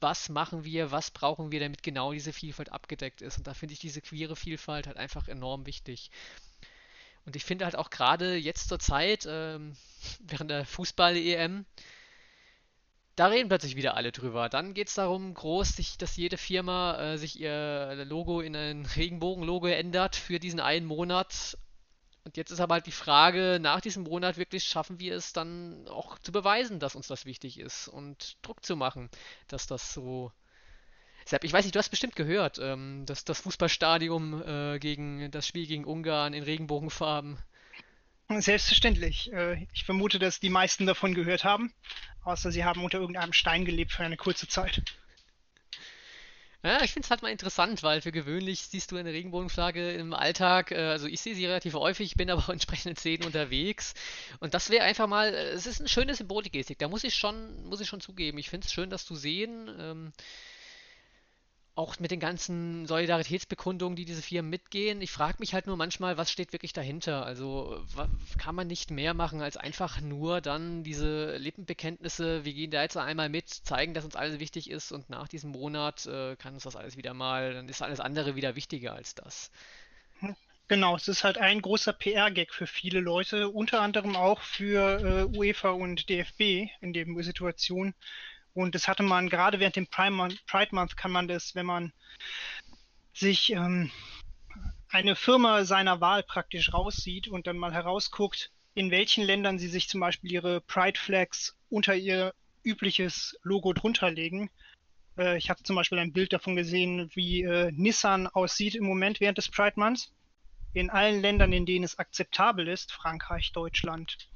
was machen wir, was brauchen wir, damit genau diese Vielfalt abgedeckt ist. Und da finde ich diese queere Vielfalt halt einfach enorm wichtig. Und ich finde halt auch gerade jetzt zur Zeit, ähm, während der Fußball-EM, da reden plötzlich wieder alle drüber. Dann geht es darum, groß, sich, dass jede Firma äh, sich ihr Logo in ein Regenbogen-Logo ändert für diesen einen Monat. Und jetzt ist aber halt die Frage, nach diesem Monat wirklich schaffen wir es dann auch zu beweisen, dass uns das wichtig ist und Druck zu machen, dass das so Sepp, ich weiß nicht, du hast bestimmt gehört, ähm, dass das Fußballstadion äh, gegen das Spiel gegen Ungarn in Regenbogenfarben. Selbstverständlich. Äh, ich vermute, dass die meisten davon gehört haben, außer sie haben unter irgendeinem Stein gelebt für eine kurze Zeit. Ja, ich finde es halt mal interessant, weil für gewöhnlich siehst du eine Regenbogenflagge im Alltag, äh, also ich sehe sie relativ häufig, bin aber auch entsprechend in Szenen unterwegs. Und das wäre einfach mal, äh, es ist eine schöne Symbolikgestik, da muss ich schon, muss ich schon zugeben. Ich finde es schön, das zu sehen. Auch mit den ganzen Solidaritätsbekundungen, die diese Firmen mitgehen. Ich frage mich halt nur manchmal, was steht wirklich dahinter? Also kann man nicht mehr machen, als einfach nur dann diese Lippenbekenntnisse, wir gehen da jetzt einmal mit, zeigen, dass uns alles wichtig ist und nach diesem Monat äh, kann uns das alles wieder mal, dann ist alles andere wieder wichtiger als das. Genau, es ist halt ein großer PR-Gag für viele Leute, unter anderem auch für äh, UEFA und DFB in der Situation, und das hatte man gerade während dem Pride Month, kann man das, wenn man sich ähm, eine Firma seiner Wahl praktisch raussieht und dann mal herausguckt, in welchen Ländern sie sich zum Beispiel ihre Pride Flags unter ihr übliches Logo drunter legen. Äh, ich habe zum Beispiel ein Bild davon gesehen, wie äh, Nissan aussieht im Moment während des Pride Months. In allen Ländern, in denen es akzeptabel ist, Frankreich, Deutschland,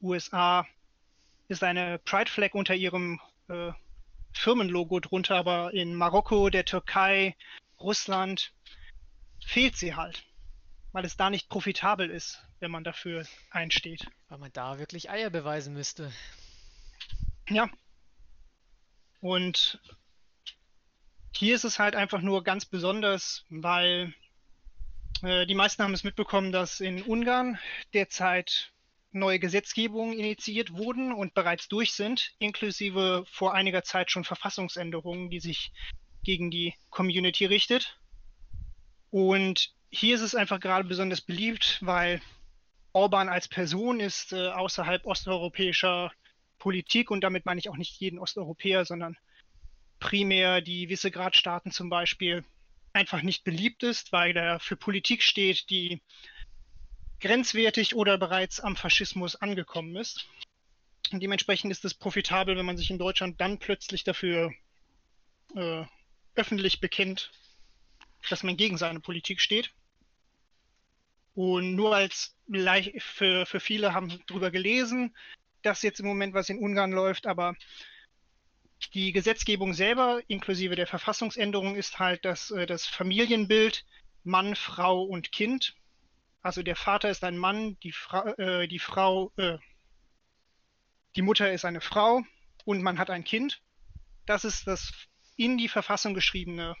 USA, ist eine Pride Flag unter ihrem äh, Firmenlogo drunter, aber in Marokko, der Türkei, Russland fehlt sie halt, weil es da nicht profitabel ist, wenn man dafür einsteht. Weil man da wirklich Eier beweisen müsste. Ja. Und hier ist es halt einfach nur ganz besonders, weil äh, die meisten haben es mitbekommen, dass in Ungarn derzeit neue Gesetzgebungen initiiert wurden und bereits durch sind, inklusive vor einiger Zeit schon Verfassungsänderungen, die sich gegen die Community richtet. Und hier ist es einfach gerade besonders beliebt, weil Orban als Person ist äh, außerhalb osteuropäischer Politik und damit meine ich auch nicht jeden Osteuropäer, sondern primär die Visegrad-Staaten zum Beispiel einfach nicht beliebt ist, weil er für Politik steht, die grenzwertig oder bereits am Faschismus angekommen ist. Und dementsprechend ist es profitabel, wenn man sich in Deutschland dann plötzlich dafür äh, öffentlich bekennt, dass man gegen seine Politik steht. Und nur als für, für viele haben darüber gelesen, dass jetzt im Moment was in Ungarn läuft, aber die Gesetzgebung selber, inklusive der Verfassungsänderung, ist halt, dass äh, das Familienbild Mann, Frau und Kind also der Vater ist ein Mann, die, Fra äh, die Frau, äh, die Mutter ist eine Frau und man hat ein Kind. Das ist das in die Verfassung geschriebene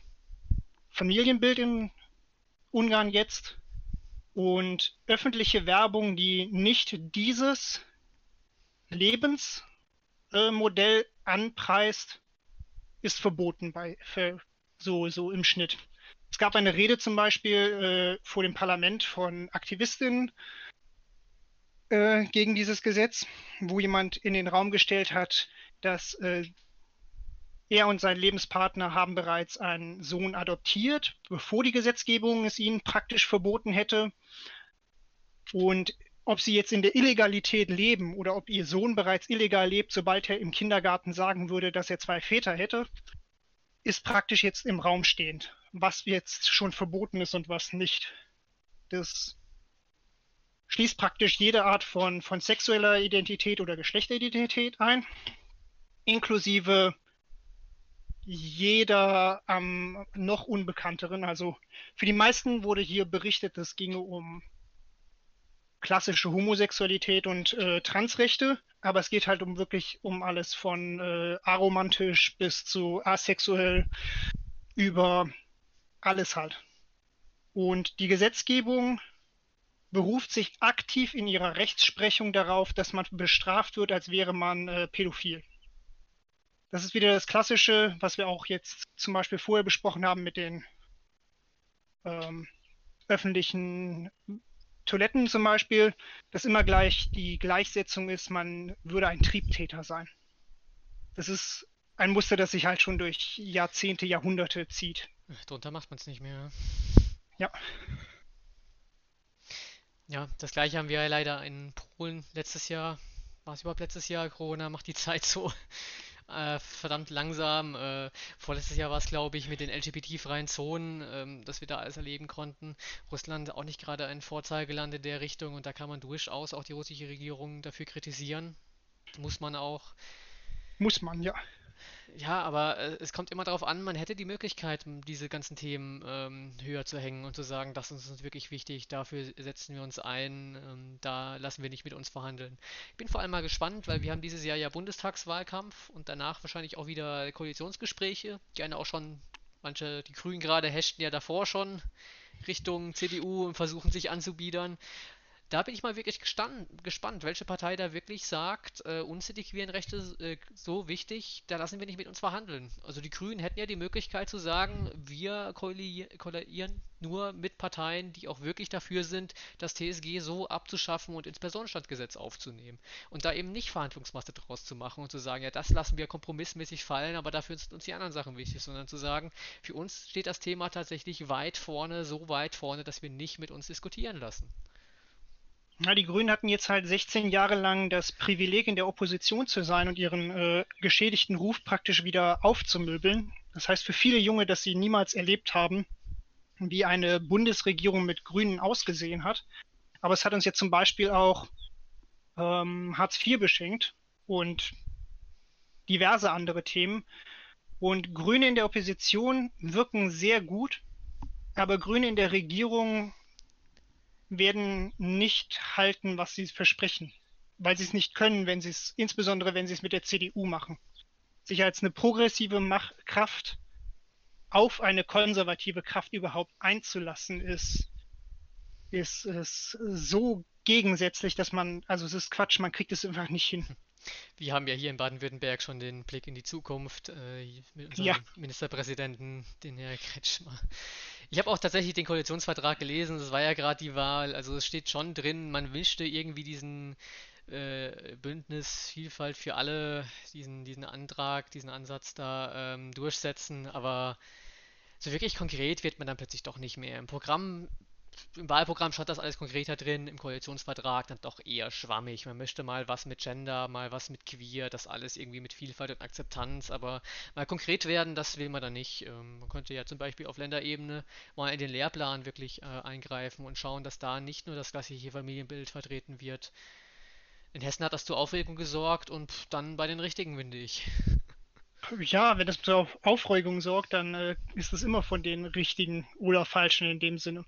Familienbild in Ungarn jetzt. Und öffentliche Werbung, die nicht dieses Lebensmodell äh, anpreist, ist verboten bei für, so, so im Schnitt. Es gab eine Rede zum Beispiel äh, vor dem Parlament von Aktivistinnen äh, gegen dieses Gesetz, wo jemand in den Raum gestellt hat, dass äh, Er und sein Lebenspartner haben bereits einen Sohn adoptiert, bevor die Gesetzgebung es ihnen praktisch verboten hätte. Und ob sie jetzt in der Illegalität leben oder ob ihr Sohn bereits illegal lebt, sobald er im Kindergarten sagen würde, dass er zwei Väter hätte, ist praktisch jetzt im Raum stehend, was jetzt schon verboten ist und was nicht. Das schließt praktisch jede Art von, von sexueller Identität oder Geschlechteridentität ein, inklusive jeder ähm, noch unbekannteren. Also für die meisten wurde hier berichtet, es ginge um klassische Homosexualität und äh, Transrechte, aber es geht halt um wirklich um alles von äh, aromantisch bis zu asexuell über alles halt. Und die Gesetzgebung beruft sich aktiv in ihrer Rechtsprechung darauf, dass man bestraft wird, als wäre man äh, pädophil. Das ist wieder das Klassische, was wir auch jetzt zum Beispiel vorher besprochen haben mit den ähm, öffentlichen Toiletten zum Beispiel, dass immer gleich die Gleichsetzung ist, man würde ein Triebtäter sein. Das ist ein Muster, das sich halt schon durch Jahrzehnte, Jahrhunderte zieht. Drunter macht man es nicht mehr. Ja. Ja, das gleiche haben wir ja leider in Polen letztes Jahr. War es überhaupt letztes Jahr? Corona macht die Zeit so äh, verdammt langsam. Äh, vorletztes Jahr war es, glaube ich, mit den LGBT-freien Zonen, ähm, dass wir da alles erleben konnten. Russland auch nicht gerade ein Vorzeigeland in der Richtung und da kann man durchaus auch die russische Regierung dafür kritisieren. Muss man auch. Muss man, ja. Ja, aber äh, es kommt immer darauf an, man hätte die Möglichkeit, diese ganzen Themen ähm, höher zu hängen und zu sagen, das ist uns wirklich wichtig, dafür setzen wir uns ein, ähm, da lassen wir nicht mit uns verhandeln. Ich bin vor allem mal gespannt, weil wir haben dieses Jahr ja Bundestagswahlkampf und danach wahrscheinlich auch wieder Koalitionsgespräche, gerne auch schon, manche, die Grünen gerade haschten ja davor schon Richtung CDU und versuchen sich anzubiedern da bin ich mal wirklich gespannt, welche Partei da wirklich sagt, äh, uns sind die queeren Rechte äh, so wichtig, da lassen wir nicht mit uns verhandeln. Also die Grünen hätten ja die Möglichkeit zu sagen, wir koalieren nur mit Parteien, die auch wirklich dafür sind, das TSG so abzuschaffen und ins Personenstandgesetz aufzunehmen. Und da eben nicht Verhandlungsmasse draus zu machen und zu sagen, ja, das lassen wir kompromissmäßig fallen, aber dafür sind uns die anderen Sachen wichtig, sondern zu sagen, für uns steht das Thema tatsächlich weit vorne, so weit vorne, dass wir nicht mit uns diskutieren lassen. Na, die Grünen hatten jetzt halt 16 Jahre lang das Privileg, in der Opposition zu sein und ihren äh, geschädigten Ruf praktisch wieder aufzumöbeln. Das heißt für viele Junge, dass sie niemals erlebt haben, wie eine Bundesregierung mit Grünen ausgesehen hat. Aber es hat uns jetzt zum Beispiel auch ähm, Hartz IV beschenkt und diverse andere Themen. Und Grüne in der Opposition wirken sehr gut, aber Grüne in der Regierung werden nicht halten, was sie versprechen, weil sie es nicht können, wenn sie es, insbesondere wenn sie es mit der CDU machen. Sich als eine progressive Mach Kraft auf eine konservative Kraft überhaupt einzulassen, ist, ist, ist so gegensätzlich, dass man, also es ist Quatsch, man kriegt es einfach nicht hin. Wir haben ja hier in Baden-Württemberg schon den Blick in die Zukunft äh, mit unserem ja. Ministerpräsidenten, den Herr Kretschmer. Ich habe auch tatsächlich den Koalitionsvertrag gelesen, das war ja gerade die Wahl, also es steht schon drin, man wischte irgendwie diesen äh, Bündnis Vielfalt für alle, diesen, diesen Antrag, diesen Ansatz da ähm, durchsetzen, aber so wirklich konkret wird man dann plötzlich doch nicht mehr. Im Programm im Wahlprogramm stand das alles konkreter drin, im Koalitionsvertrag dann doch eher schwammig. Man möchte mal was mit Gender, mal was mit Queer, das alles irgendwie mit Vielfalt und Akzeptanz, aber mal konkret werden, das will man dann nicht. Ähm, man könnte ja zum Beispiel auf Länderebene mal in den Lehrplan wirklich äh, eingreifen und schauen, dass da nicht nur das klassische Familienbild vertreten wird. In Hessen hat das zu Aufregung gesorgt und dann bei den Richtigen, finde ich. Ja, wenn das zur Aufregung sorgt, dann äh, ist es immer von den Richtigen oder Falschen in dem Sinne.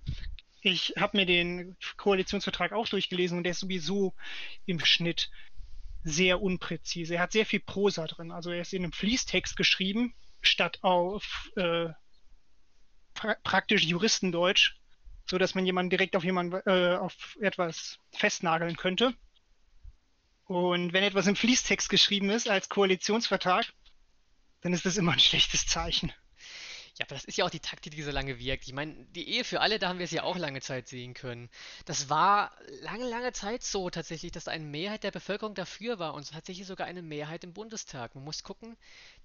Ich habe mir den Koalitionsvertrag auch durchgelesen und der ist sowieso im Schnitt sehr unpräzise. Er hat sehr viel Prosa drin. Also er ist in einem Fließtext geschrieben, statt auf äh, pra praktisch Juristendeutsch, so dass man jemanden direkt auf jemanden äh, auf etwas festnageln könnte. Und wenn etwas im Fließtext geschrieben ist als Koalitionsvertrag, dann ist das immer ein schlechtes Zeichen. Ja, aber das ist ja auch die Taktik, die so lange wirkt. Ich meine, die Ehe für alle, da haben wir es ja auch lange Zeit sehen können. Das war lange, lange Zeit so tatsächlich, dass eine Mehrheit der Bevölkerung dafür war und tatsächlich sogar eine Mehrheit im Bundestag. Man muss gucken,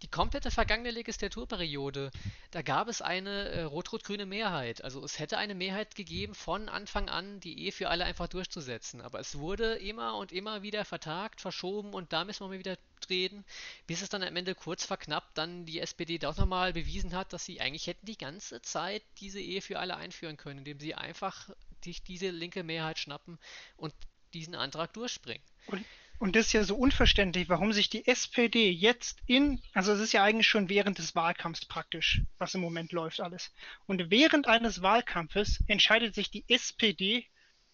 die komplette vergangene Legislaturperiode, da gab es eine äh, rot-rot-grüne Mehrheit. Also es hätte eine Mehrheit gegeben, von Anfang an die Ehe für alle einfach durchzusetzen. Aber es wurde immer und immer wieder vertagt, verschoben und da müssen wir mal wieder reden, bis es dann am Ende kurz verknappt dann die SPD doch nochmal bewiesen hat, dass sie eigentlich hätten die ganze Zeit diese Ehe für alle einführen können, indem sie einfach sich diese linke Mehrheit schnappen und diesen Antrag durchspringen. Und, und das ist ja so unverständlich, warum sich die SPD jetzt in, also es ist ja eigentlich schon während des Wahlkampfs praktisch, was im Moment läuft alles. Und während eines Wahlkampfes entscheidet sich die SPD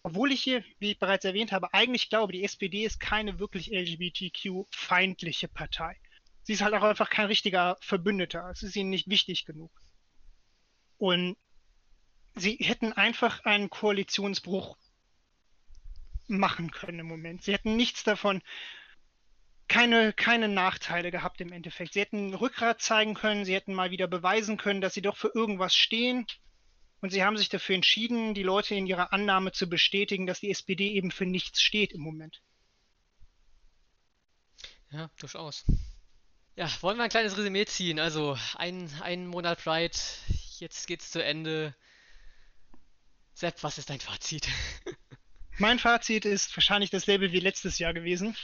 obwohl ich hier, wie ich bereits erwähnt habe, eigentlich glaube, die SPD ist keine wirklich LGBTQ-feindliche Partei. Sie ist halt auch einfach kein richtiger Verbündeter. Es ist ihnen nicht wichtig genug. Und sie hätten einfach einen Koalitionsbruch machen können im Moment. Sie hätten nichts davon, keine, keine Nachteile gehabt im Endeffekt. Sie hätten Rückgrat zeigen können, sie hätten mal wieder beweisen können, dass sie doch für irgendwas stehen und sie haben sich dafür entschieden, die Leute in ihrer Annahme zu bestätigen, dass die SPD eben für nichts steht im Moment. Ja, durchaus. Ja, wollen wir ein kleines Resümee ziehen? Also, ein, ein Monat Pride, jetzt geht's zu Ende. Sepp, was ist dein Fazit? Mein Fazit ist wahrscheinlich dasselbe wie letztes Jahr gewesen.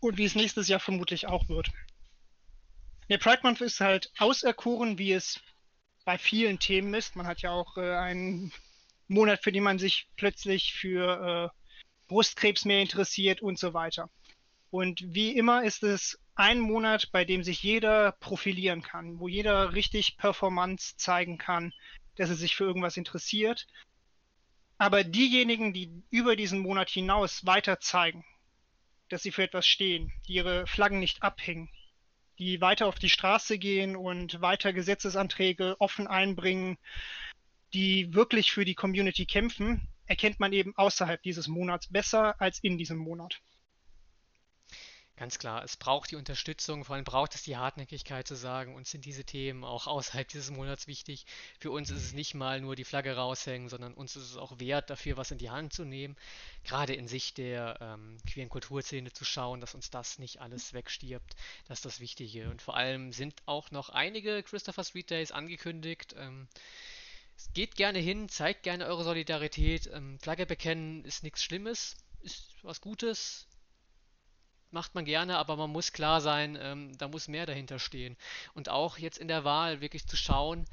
Und wie es nächstes Jahr vermutlich auch wird. Der Pride Month ist halt auserkoren, wie es bei vielen Themen ist. Man hat ja auch äh, einen Monat, für den man sich plötzlich für äh, Brustkrebs mehr interessiert und so weiter. Und wie immer ist es ein Monat, bei dem sich jeder profilieren kann, wo jeder richtig Performance zeigen kann, dass er sich für irgendwas interessiert. Aber diejenigen, die über diesen Monat hinaus weiter zeigen, dass sie für etwas stehen, die ihre Flaggen nicht abhängen, die weiter auf die Straße gehen und weiter Gesetzesanträge offen einbringen, die wirklich für die Community kämpfen, erkennt man eben außerhalb dieses Monats besser als in diesem Monat. Ganz klar, es braucht die Unterstützung, vor allem braucht es die Hartnäckigkeit zu sagen, uns sind diese Themen auch außerhalb dieses Monats wichtig. Für uns ist es nicht mal nur die Flagge raushängen, sondern uns ist es auch wert, dafür was in die Hand zu nehmen, gerade in Sicht der ähm, queeren Kulturszene zu schauen, dass uns das nicht alles wegstirbt. Das ist das Wichtige. Und vor allem sind auch noch einige Christopher Street Days angekündigt. Ähm, geht gerne hin, zeigt gerne eure Solidarität. Ähm, Flagge bekennen ist nichts Schlimmes, ist was Gutes macht man gerne, aber man muss klar sein, ähm, da muss mehr dahinter stehen. Und auch jetzt in der Wahl wirklich zu schauen,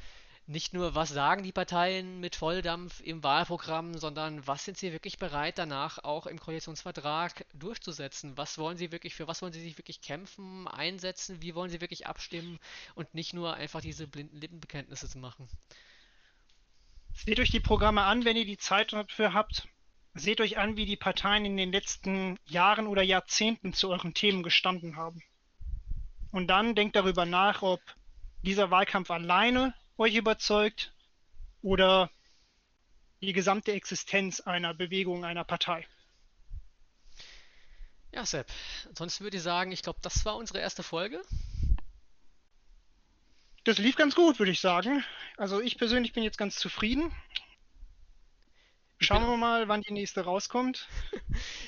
nicht nur, was sagen die Parteien mit Volldampf im Wahlprogramm, sondern was sind sie wirklich bereit danach auch im Koalitionsvertrag durchzusetzen? Was wollen sie wirklich, für was wollen sie sich wirklich kämpfen, einsetzen? Wie wollen sie wirklich abstimmen und nicht nur einfach diese blinden Lippenbekenntnisse zu machen? Seht euch die Programme an, wenn ihr die Zeit dafür habt. Seht euch an, wie die Parteien in den letzten Jahren oder Jahrzehnten zu euren Themen gestanden haben. Und dann denkt darüber nach, ob dieser Wahlkampf alleine euch überzeugt oder die gesamte Existenz einer Bewegung, einer Partei. Ja, Sepp. Ansonsten würde ich sagen, ich glaube, das war unsere erste Folge. Das lief ganz gut, würde ich sagen. Also ich persönlich bin jetzt ganz zufrieden. Schauen wir mal, wann die nächste rauskommt.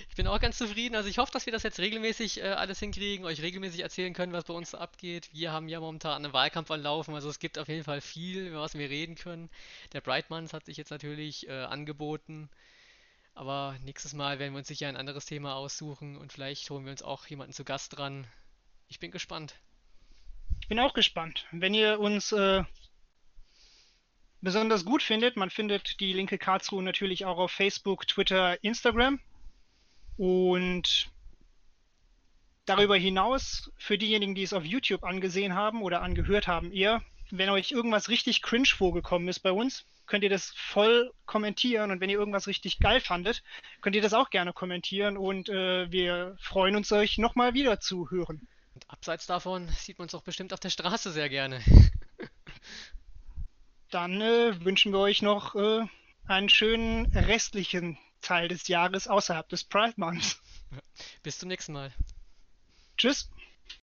Ich bin auch ganz zufrieden. Also ich hoffe, dass wir das jetzt regelmäßig äh, alles hinkriegen, euch regelmäßig erzählen können, was bei uns abgeht. Wir haben ja momentan einen Wahlkampf anlaufen, also es gibt auf jeden Fall viel, über was wir reden können. Der Brightmans hat sich jetzt natürlich äh, angeboten. Aber nächstes Mal werden wir uns sicher ein anderes Thema aussuchen und vielleicht holen wir uns auch jemanden zu Gast dran. Ich bin gespannt. Ich bin auch gespannt. Wenn ihr uns äh, besonders gut findet. Man findet die linke Karlsruhe natürlich auch auf Facebook, Twitter, Instagram. Und darüber hinaus, für diejenigen, die es auf YouTube angesehen haben oder angehört haben, eher, wenn euch irgendwas richtig cringe vorgekommen ist bei uns, könnt ihr das voll kommentieren. Und wenn ihr irgendwas richtig geil fandet, könnt ihr das auch gerne kommentieren. Und äh, wir freuen uns, euch nochmal wieder zu hören. Und abseits davon sieht man uns auch bestimmt auf der Straße sehr gerne. dann äh, wünschen wir euch noch äh, einen schönen restlichen Teil des Jahres außerhalb des Pride Months. Bis zum nächsten Mal. Tschüss.